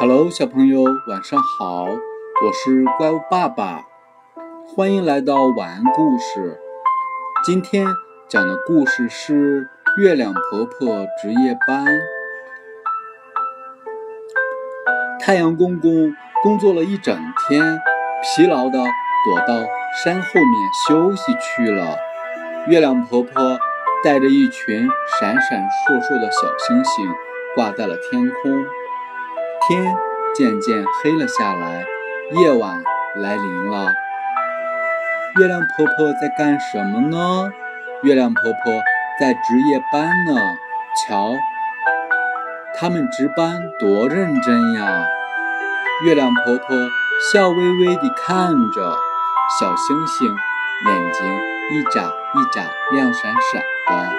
Hello，小朋友，晚上好，我是怪物爸爸，欢迎来到晚安故事。今天讲的故事是《月亮婆婆值夜班》。太阳公公工作了一整天，疲劳的躲到山后面休息去了。月亮婆婆带着一群闪闪烁烁的小星星挂在了天空。天渐渐黑了下来，夜晚来临了。月亮婆婆在干什么呢？月亮婆婆在值夜班呢。瞧，他们值班多认真呀！月亮婆婆笑微微地看着小星星，眼睛一眨一眨，亮闪闪的。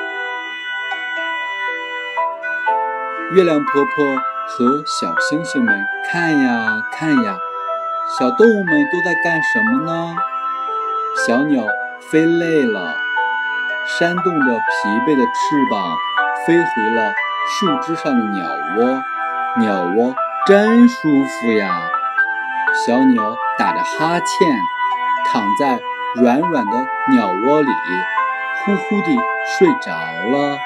月亮婆婆。和小星星们看呀看呀，小动物们都在干什么呢？小鸟飞累了，扇动着疲惫的翅膀，飞回了树枝上的鸟窝。鸟窝真舒服呀！小鸟打着哈欠，躺在软软的鸟窝里，呼呼地睡着了。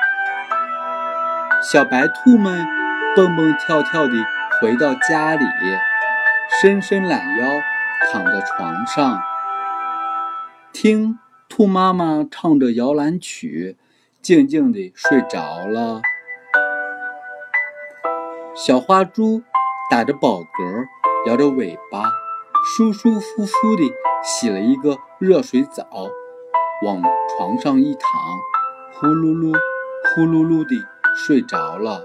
小白兔们。蹦蹦跳跳地回到家里，伸伸懒腰，躺在床上，听兔妈妈唱着摇篮曲，静静地睡着了。小花猪打着饱嗝，摇着尾巴，舒舒服服地洗了一个热水澡，往床上一躺，呼噜噜，呼噜噜地睡着了。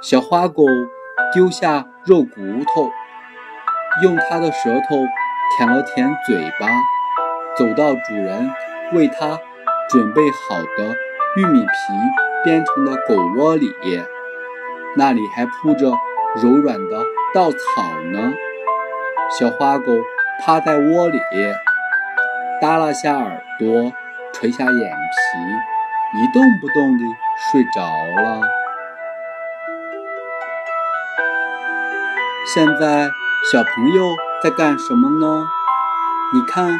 小花狗丢下肉骨头，用它的舌头舔了舔嘴巴，走到主人为它准备好的玉米皮编成的狗窝里，那里还铺着柔软的稻草呢。小花狗趴在窝里，耷拉下耳朵，垂下眼皮，一动不动地睡着了。现在小朋友在干什么呢？你看，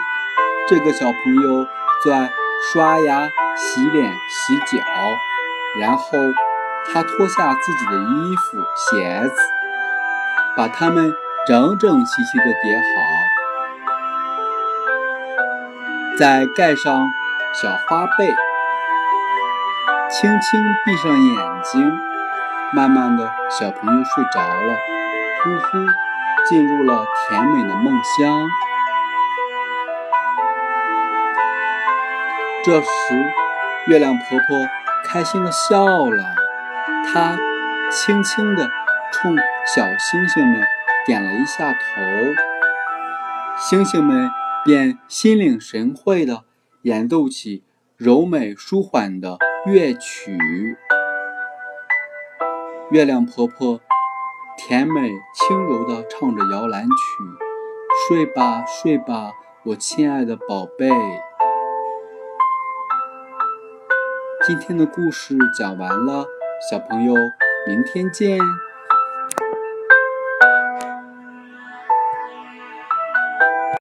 这个小朋友在刷牙、洗脸、洗脚，然后他脱下自己的衣服、鞋子，把它们整整齐齐地叠好，再盖上小花被，轻轻闭上眼睛，慢慢的小朋友睡着了。呼呼，进入了甜美的梦乡。这时，月亮婆婆开心的笑了，她轻轻地冲小星星们点了一下头，星星们便心领神会地演奏起柔美舒缓的乐曲。月亮婆婆。甜美轻柔地唱着摇篮曲，睡吧睡吧，我亲爱的宝贝。今天的故事讲完了，小朋友，明天见。